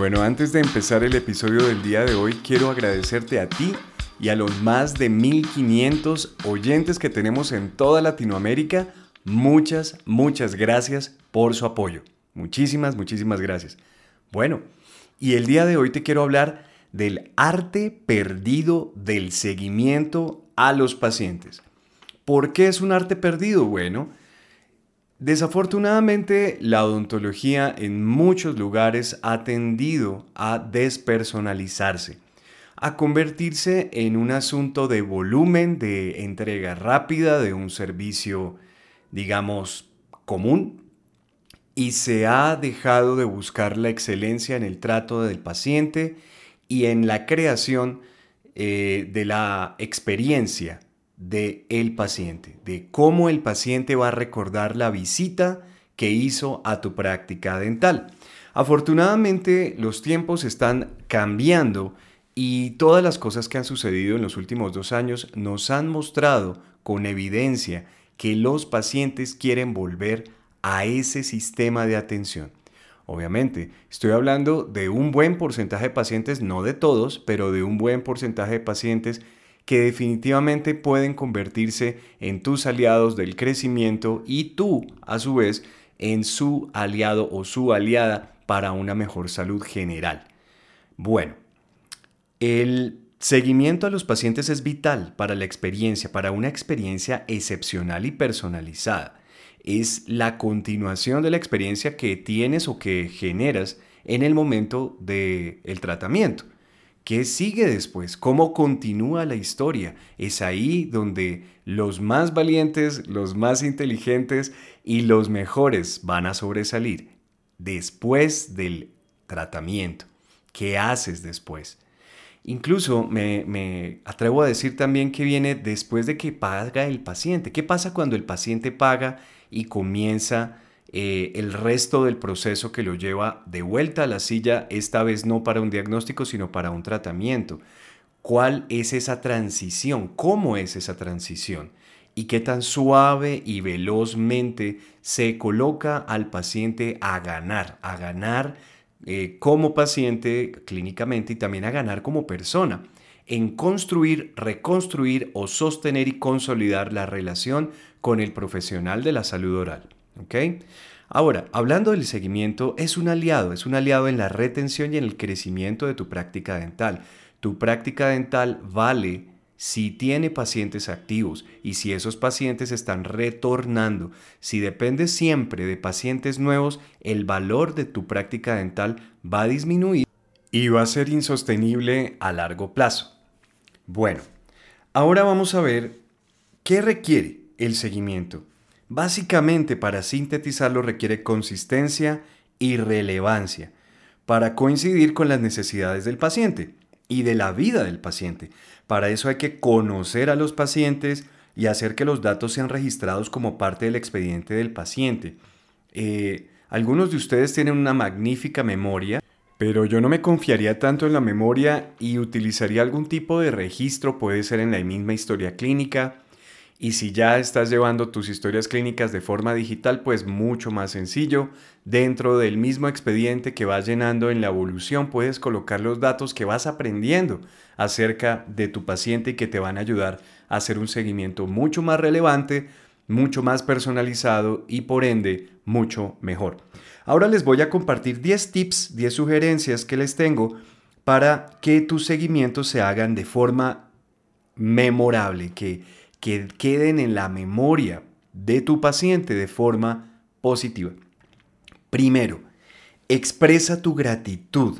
Bueno, antes de empezar el episodio del día de hoy, quiero agradecerte a ti y a los más de 1500 oyentes que tenemos en toda Latinoamérica. Muchas, muchas gracias por su apoyo. Muchísimas, muchísimas gracias. Bueno, y el día de hoy te quiero hablar del arte perdido del seguimiento a los pacientes. ¿Por qué es un arte perdido? Bueno, Desafortunadamente, la odontología en muchos lugares ha tendido a despersonalizarse, a convertirse en un asunto de volumen, de entrega rápida de un servicio, digamos, común, y se ha dejado de buscar la excelencia en el trato del paciente y en la creación eh, de la experiencia de el paciente, de cómo el paciente va a recordar la visita que hizo a tu práctica dental. Afortunadamente los tiempos están cambiando y todas las cosas que han sucedido en los últimos dos años nos han mostrado con evidencia que los pacientes quieren volver a ese sistema de atención. Obviamente, estoy hablando de un buen porcentaje de pacientes, no de todos, pero de un buen porcentaje de pacientes que definitivamente pueden convertirse en tus aliados del crecimiento y tú, a su vez, en su aliado o su aliada para una mejor salud general. Bueno, el seguimiento a los pacientes es vital para la experiencia, para una experiencia excepcional y personalizada. Es la continuación de la experiencia que tienes o que generas en el momento del tratamiento. ¿Qué sigue después? ¿Cómo continúa la historia? Es ahí donde los más valientes, los más inteligentes y los mejores van a sobresalir. Después del tratamiento. ¿Qué haces después? Incluso me, me, atrevo a decir también que viene después de que paga el paciente. ¿Qué pasa cuando el paciente paga y comienza eh, el resto del proceso que lo lleva de vuelta a la silla, esta vez no para un diagnóstico, sino para un tratamiento. ¿Cuál es esa transición? ¿Cómo es esa transición? ¿Y qué tan suave y velozmente se coloca al paciente a ganar? A ganar eh, como paciente clínicamente y también a ganar como persona en construir, reconstruir o sostener y consolidar la relación con el profesional de la salud oral. Ahora, hablando del seguimiento, es un aliado, es un aliado en la retención y en el crecimiento de tu práctica dental. Tu práctica dental vale si tiene pacientes activos y si esos pacientes están retornando. Si depende siempre de pacientes nuevos, el valor de tu práctica dental va a disminuir y va a ser insostenible a largo plazo. Bueno, ahora vamos a ver qué requiere el seguimiento. Básicamente, para sintetizarlo requiere consistencia y relevancia para coincidir con las necesidades del paciente y de la vida del paciente. Para eso hay que conocer a los pacientes y hacer que los datos sean registrados como parte del expediente del paciente. Eh, algunos de ustedes tienen una magnífica memoria, pero yo no me confiaría tanto en la memoria y utilizaría algún tipo de registro, puede ser en la misma historia clínica, y si ya estás llevando tus historias clínicas de forma digital, pues mucho más sencillo. Dentro del mismo expediente que vas llenando en la evolución, puedes colocar los datos que vas aprendiendo acerca de tu paciente y que te van a ayudar a hacer un seguimiento mucho más relevante, mucho más personalizado y por ende mucho mejor. Ahora les voy a compartir 10 tips, 10 sugerencias que les tengo para que tus seguimientos se hagan de forma memorable, que que queden en la memoria de tu paciente de forma positiva. Primero, expresa tu gratitud.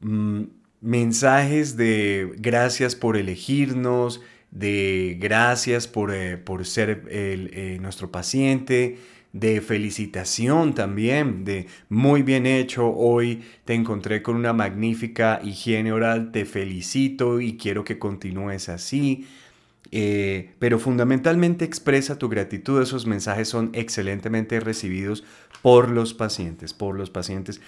Mm, mensajes de gracias por elegirnos, de gracias por, eh, ser eh, nuestro paciente, de felicitación también, de muy bien hecho, hoy te encontré con una magnífica higiene oral, te felicito y quiero que continúes así. Eh, pero fundamentalmente expresa tu gratitud, esos mensajes son excelentemente recibidos por los pacientes, por los pacientes.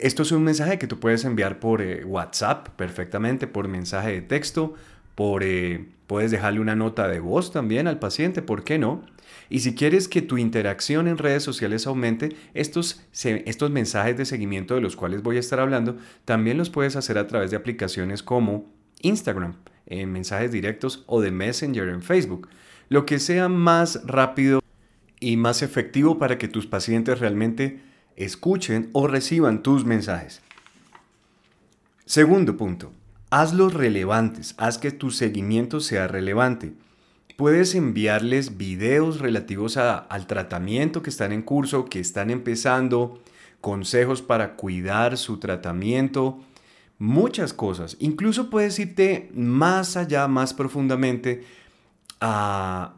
Esto es un mensaje que tú puedes enviar por eh, WhatsApp perfectamente, por mensaje de texto, por, eh, puedes dejarle una nota de voz también al paciente, ¿por qué no? Y si quieres que tu interacción en redes sociales aumente, estos, estos mensajes de seguimiento de los cuales voy a estar hablando, también los puedes hacer a través de aplicaciones como Instagram, en mensajes directos o de Messenger en Facebook. Lo que sea más rápido y más efectivo para que tus pacientes realmente escuchen o reciban tus mensajes. Segundo punto, hazlos relevantes, haz que tu seguimiento sea relevante. Puedes enviarles videos relativos al tratamiento que están en curso, que están empezando, consejos para cuidar su tratamiento, muchas cosas. Incluso puedes irte más allá, más profundamente a,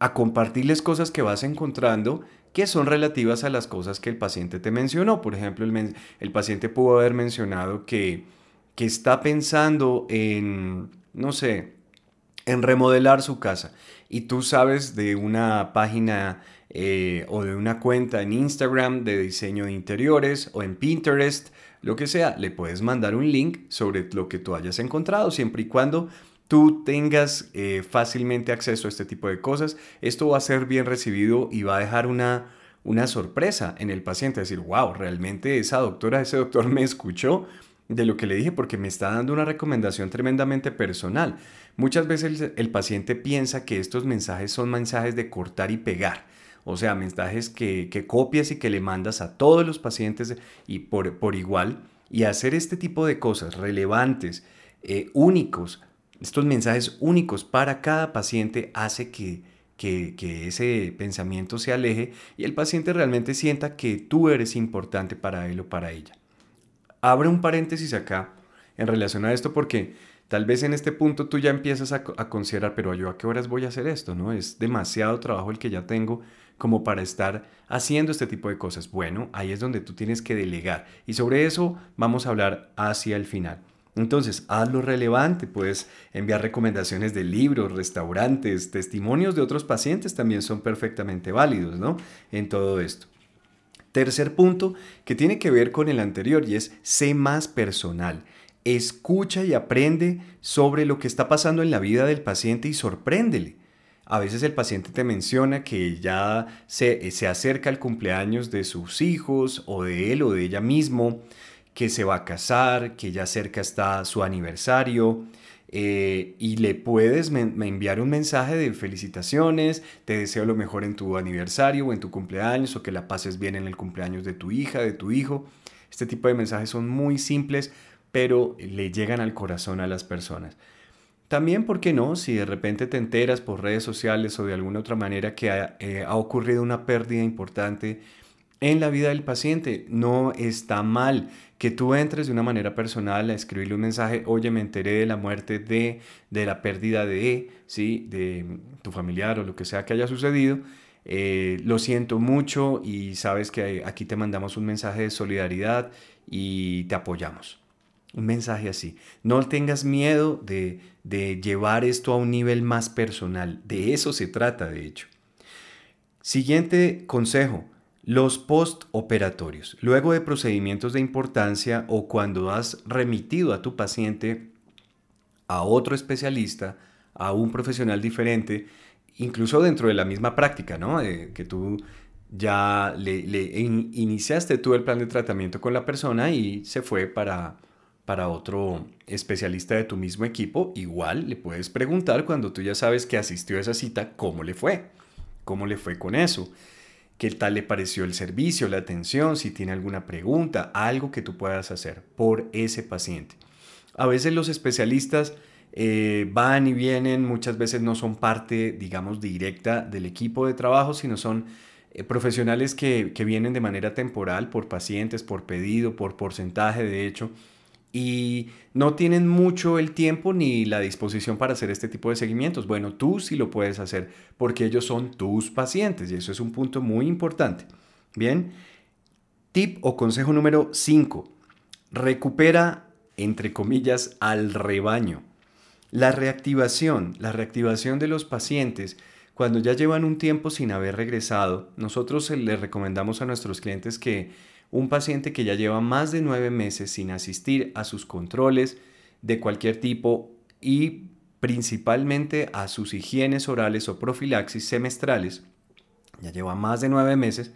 a compartirles cosas que vas encontrando que son relativas a las cosas que el paciente te mencionó. Por ejemplo, el, el paciente pudo haber mencionado que, que está pensando en, no sé, en remodelar su casa y tú sabes de una página eh, o de una cuenta en Instagram de diseño de interiores o en Pinterest, lo que sea, le puedes mandar un link sobre lo que tú hayas encontrado siempre y cuando tú tengas eh, fácilmente acceso a este tipo de cosas, esto va a ser bien recibido y va a dejar una, una sorpresa en el paciente, decir, wow, realmente esa doctora, ese doctor me escuchó de lo que le dije porque me está dando una recomendación tremendamente personal. Muchas veces el, paciente piensa que estos mensajes son mensajes de cortar y pegar. O sea, mensajes que, copias y que le mandas a todos los pacientes y por, por igual. Y hacer este tipo de cosas relevantes, eh, únicos, estos mensajes únicos para cada paciente hace que, que, ese pensamiento se aleje y el paciente realmente sienta que tú eres importante para él o para ella. Abre un paréntesis acá en relación a esto porque tal vez en este punto tú ya empiezas a, considerar, pero yo a qué horas voy a hacer esto, ¿no? Es demasiado trabajo el que ya tengo como para estar haciendo este tipo de cosas. Bueno, ahí es donde tú tienes que delegar y sobre eso vamos a hablar hacia el final. Entonces, hazlo relevante, puedes enviar recomendaciones de libros, restaurantes, testimonios de otros pacientes también son perfectamente válidos, ¿no? En todo esto. Tercer punto que tiene que ver con el anterior y es sé más personal. Escucha y aprende sobre lo que está pasando en la vida del paciente y sorpréndele. A veces el paciente te menciona que ya se, se acerca el cumpleaños de sus hijos o de él o de ella mismo que se va a casar, que ya cerca está su aniversario. Eh, y le puedes enviar un mensaje de felicitaciones, te deseo lo mejor en tu aniversario o en tu cumpleaños o que la pases bien en el cumpleaños de tu hija, de tu hijo. Este tipo de mensajes son muy simples, pero le llegan al corazón a las personas. También, ¿por qué no? Si de repente te enteras por redes sociales o de alguna otra manera que ha, eh, ha ocurrido una pérdida importante en la vida del paciente, no está mal que tú entres de una manera personal a escribirle un mensaje, oye, me enteré de la muerte de, de la pérdida de, ¿sí? de tu familiar o lo que sea que haya sucedido, eh, lo siento mucho y sabes que aquí te mandamos un mensaje de solidaridad y te apoyamos. Un mensaje así. No tengas miedo de, de llevar esto a un nivel más personal. De eso se trata, de hecho. Siguiente consejo. Los postoperatorios. Luego de procedimientos de importancia o cuando has remitido a tu paciente a otro especialista, a un profesional diferente, incluso dentro de la misma práctica, ¿no? que tú ya le, iniciaste tú el plan de tratamiento con la persona y se fue para, para otro especialista de tu mismo equipo, igual le puedes preguntar cuando tú ya sabes que asistió a esa cita, ¿cómo le fue? ¿Cómo le fue con eso? qué tal le pareció el servicio, la atención, si tiene alguna pregunta, algo que tú puedas hacer por ese paciente. A veces los especialistas eh, van y vienen, muchas veces no son parte, digamos, directa del equipo de trabajo, sino son eh, profesionales que, que vienen de manera temporal por pacientes, por pedido, por porcentaje, de hecho, y no tienen mucho el tiempo ni la disposición para hacer este tipo de seguimientos. Bueno, tú sí lo puedes hacer porque ellos son tus pacientes y eso es un punto muy importante. Bien, tip o consejo número 5. Recupera, entre comillas, al rebaño. La reactivación, la reactivación de los pacientes cuando ya llevan un tiempo sin haber regresado, nosotros les recomendamos a nuestros clientes que un paciente que ya lleva más de nueve meses sin asistir a sus controles de cualquier tipo y principalmente a sus higienes orales o profilaxis semestrales, ya lleva más de nueve meses,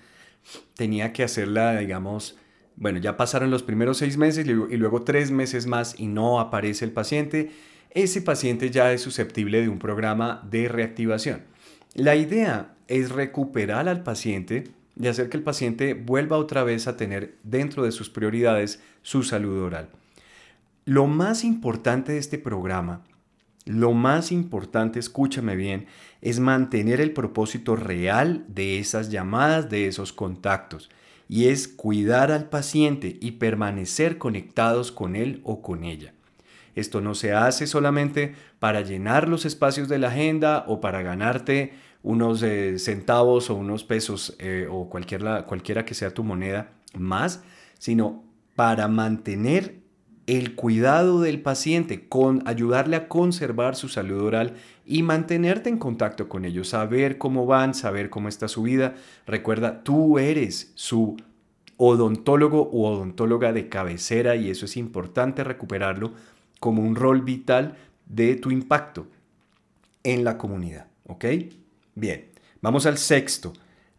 tenía que hacerla, digamos, bueno, ya pasaron los primeros seis meses y luego tres meses más y no aparece el paciente, ese paciente ya es susceptible de un programa de reactivación. La idea es recuperar al paciente y hacer que el paciente vuelva otra vez a tener dentro de sus prioridades su salud oral. Lo más importante de este programa, lo más importante, escúchame bien, es mantener el propósito real de esas llamadas, de esos contactos, y es cuidar al paciente y permanecer conectados con él o con ella. Esto no se hace solamente para llenar los espacios de la agenda o para ganarte unos eh, centavos o unos pesos eh, o cualquier, cualquiera que sea tu moneda más, sino para mantener el cuidado del paciente, con ayudarle a conservar su salud oral y mantenerte en contacto con ellos, saber cómo van, saber cómo está su vida. Recuerda, tú eres su odontólogo u odontóloga de cabecera y eso es importante recuperarlo como un rol vital de tu impacto en la comunidad. Bien, vamos al sexto.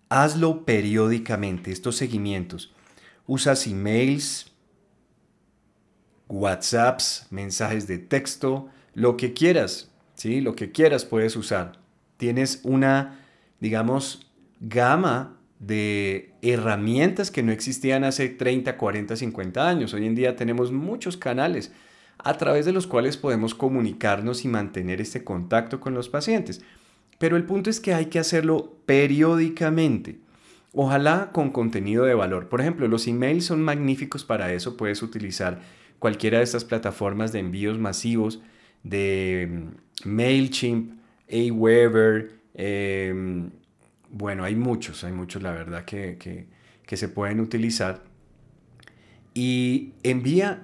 Hazlo periódicamente, estos seguimientos. Usas emails, WhatsApps, mensajes de texto, lo que quieras, ¿sí? Lo que quieras puedes usar. Tienes una, digamos, gama de herramientas que no existían hace 30, 40, 50 años. Hoy en día tenemos muchos canales a través de los cuales podemos comunicarnos y mantener este contacto con los pacientes. Pero el punto es que hay que hacerlo periódicamente. Ojalá con contenido de valor. Por ejemplo, los emails son magníficos para eso. Puedes utilizar cualquiera de estas plataformas de envíos masivos de mm, MailChimp, Aweber. Em, bueno, hay muchos, hay muchos la verdad que, que se pueden utilizar. Y envía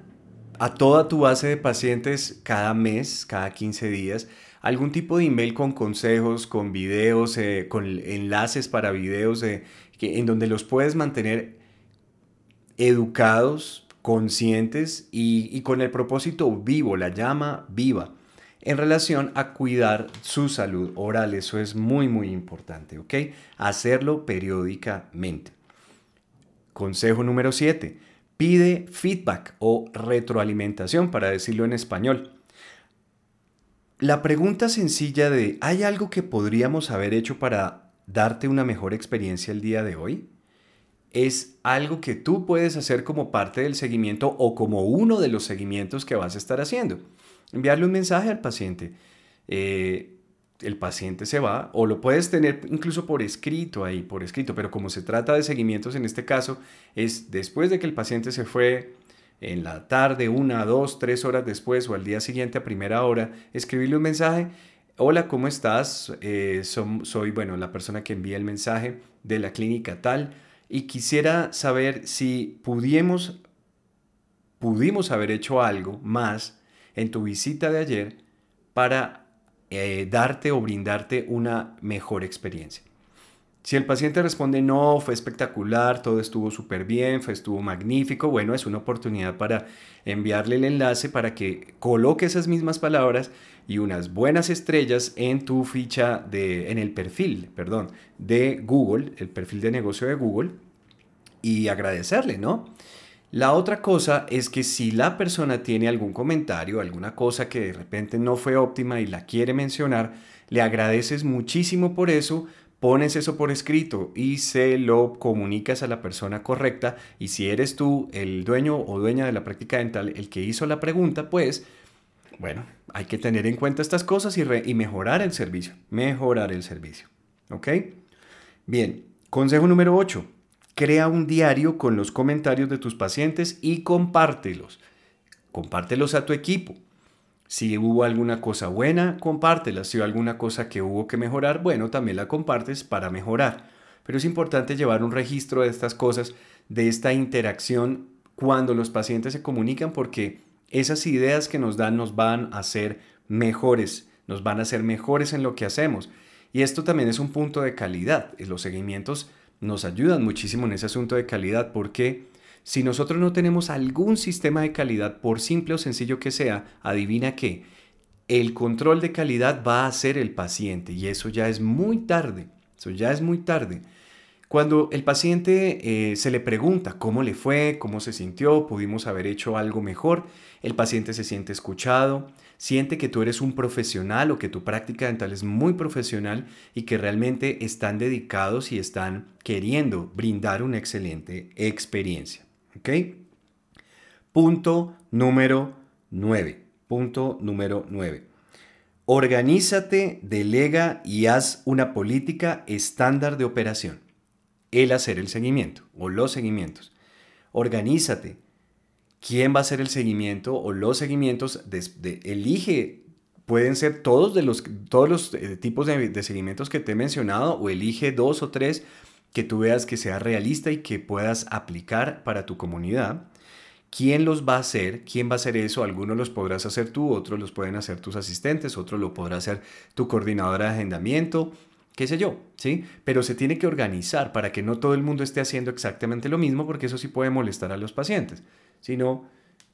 a toda tu base de pacientes cada mes, cada 15 días, algún tipo de email con consejos, con videos, eh, con enlaces para videos eh, en donde los puedes mantener educados, conscientes y, y con el propósito vivo, la llama viva, en relación a cuidar su salud oral. Eso es muy, muy importante, ¿ok? Hacerlo periódicamente. Consejo número 7. Pide feedback o retroalimentación, para decirlo en español. La pregunta sencilla de ¿hay algo que podríamos haber hecho para darte una mejor experiencia el día de hoy? Es algo que tú puedes hacer como parte del seguimiento o como uno de los seguimientos que vas a estar haciendo. Enviarle un mensaje al paciente. Eh, el paciente se va o lo puedes tener incluso por escrito ahí, por escrito, pero como se trata de seguimientos en este caso, es después de que el paciente se fue, en la tarde, una, dos, tres horas después o al día siguiente a primera hora, escribirle un mensaje. Hola, ¿cómo estás? Eh, soy, bueno, la persona que envía el mensaje de la clínica tal y quisiera saber si pudimos, haber hecho algo más en tu visita de ayer para eh, darte o brindarte una mejor experiencia. Si el paciente responde no, fue espectacular, todo estuvo súper bien, fue, estuvo magnífico, bueno, es una oportunidad para enviarle el enlace para que coloque esas mismas palabras y unas buenas estrellas en tu ficha de, en el perfil, perdón, de Google, el perfil de negocio de Google y agradecerle, ¿no? La otra cosa es que si la persona tiene algún comentario, alguna cosa que de repente no fue óptima y la quiere mencionar, le agradeces muchísimo por eso pones eso por escrito y se lo comunicas a la persona correcta y si eres tú el dueño o dueña de la práctica dental el que hizo la pregunta, pues bueno, hay que tener en cuenta estas cosas y, mejorar el servicio, mejorar el servicio. ¿Ok? Bien, consejo número 8. Crea un diario con los comentarios de tus pacientes y compártelos. compártelos a tu equipo. Si hubo alguna cosa buena, compártela. Si hubo alguna cosa que hubo que mejorar, bueno, también la compartes para mejorar. Pero es importante llevar un registro de estas cosas, de esta interacción cuando los pacientes se comunican, porque esas ideas que nos dan nos van a hacer mejores, nos van a hacer mejores en lo que hacemos. Y esto también es un punto de calidad. Los seguimientos nos ayudan muchísimo en ese asunto de calidad porque si nosotros no tenemos algún sistema de calidad, por simple o sencillo que sea, adivina que el control de calidad va a ser el paciente y eso ya es muy tarde, eso ya es muy tarde. Cuando el paciente eh, se le pregunta cómo le fue, cómo se sintió, pudimos haber hecho algo mejor, el paciente se siente escuchado, siente que tú eres un profesional o que tu práctica dental es muy profesional y que realmente están dedicados y están queriendo brindar una excelente experiencia. ¿Ok? Punto número 9. Punto número 9. Organízate, delega y haz una política estándar de operación. El hacer el seguimiento o los seguimientos. Organízate. ¿Quién va a hacer el seguimiento o los seguimientos? elige, pueden ser todos, de los, todos los eh, tipos de, de seguimientos que te he mencionado o elige dos o tres que tú veas que sea realista y que puedas aplicar para tu comunidad. ¿Quién los va a hacer? ¿Quién va a hacer eso? Algunos los podrás hacer tú, otros los pueden hacer tus asistentes, otros lo podrá hacer tu coordinadora de agendamiento, qué sé yo, ¿sí? Pero se tiene que organizar para que no todo el mundo esté haciendo exactamente lo mismo, porque eso sí puede molestar a los pacientes, sino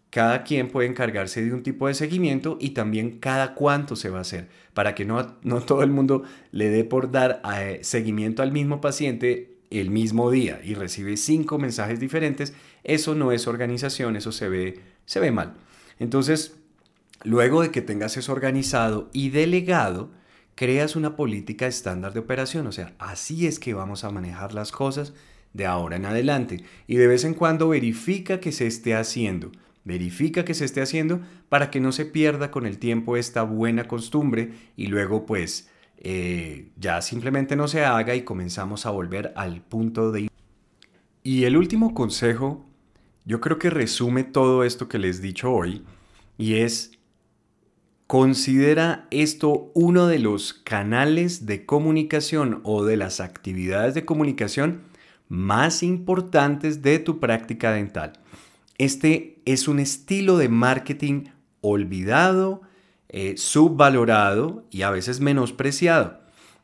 cada quien puede encargarse de un tipo de seguimiento y también cada cuánto se va a hacer, para que no, no todo el mundo le dé por dar eh, seguimiento al mismo paciente el mismo día y recibe cinco mensajes diferentes. Eso no es organización, eso se ve, se ve mal. Entonces, luego de que tengas eso organizado y delegado, creas una política estándar de operación, o sea, así es que vamos a manejar las cosas de ahora en adelante y de vez en cuando verifica que se esté haciendo verifica que se esté haciendo para que no se pierda con el tiempo esta buena costumbre y luego pues eh, ya simplemente no se haga y comenzamos a volver al punto de... Y el último consejo, yo creo que resume todo esto que les he dicho hoy y es Considera esto uno de los canales de comunicación o de las actividades de comunicación más importantes de tu práctica dental. Este es un estilo de marketing olvidado, eh, subvalorado y a veces menospreciado.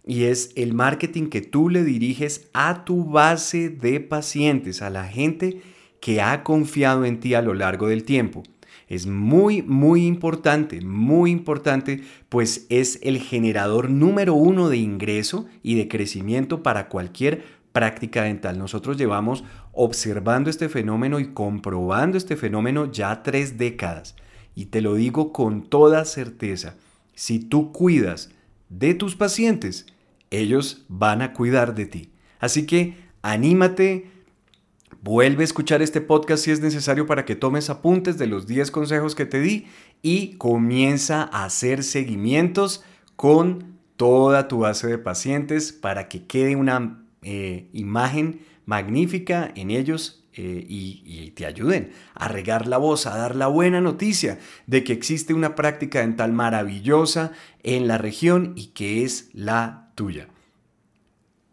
Y es el marketing que tú le diriges a tu base de pacientes, a la gente que ha confiado en ti a lo largo del tiempo. Es muy, muy importante, muy importante, pues es el generador número uno de ingreso y de crecimiento para cualquier práctica dental. Nosotros llevamos observando este fenómeno y comprobando este fenómeno ya tres décadas. Y te lo digo con toda certeza, si tú cuidas de tus pacientes, ellos van a cuidar de ti. Así que anímate, vuelve a escuchar este podcast si es necesario para que tomes apuntes de los 10 consejos que te di y comienza a hacer seguimientos con toda tu base de pacientes para que quede una eh, imagen magnífica en ellos eh, y, y, te ayuden a regar la voz, a dar la buena noticia de que existe una práctica dental maravillosa en la región y que es la tuya.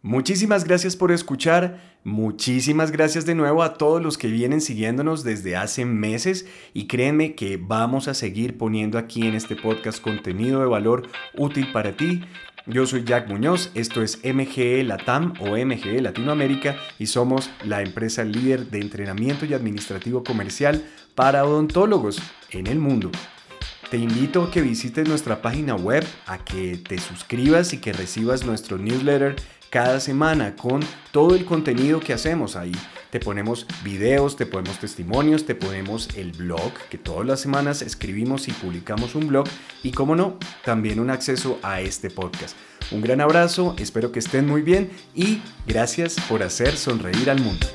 Muchísimas gracias por escuchar, muchísimas gracias de nuevo a todos los que vienen siguiéndonos desde hace meses y créeme que vamos a seguir poniendo aquí en este podcast contenido de valor útil para ti. Yo soy Jack Muñoz, esto es MGE Latam o MGE Latinoamérica y somos la empresa líder de entrenamiento y administrativo comercial para odontólogos en el mundo. Te invito a que visites nuestra página web, a que te suscribas y que recibas nuestro newsletter cada semana con todo el contenido que hacemos ahí. Te ponemos videos, te ponemos testimonios, te ponemos el blog, que todas las semanas escribimos y publicamos un blog y, como no, también un acceso a este podcast. Un gran abrazo, espero que estén muy bien y gracias por hacer sonreír al mundo.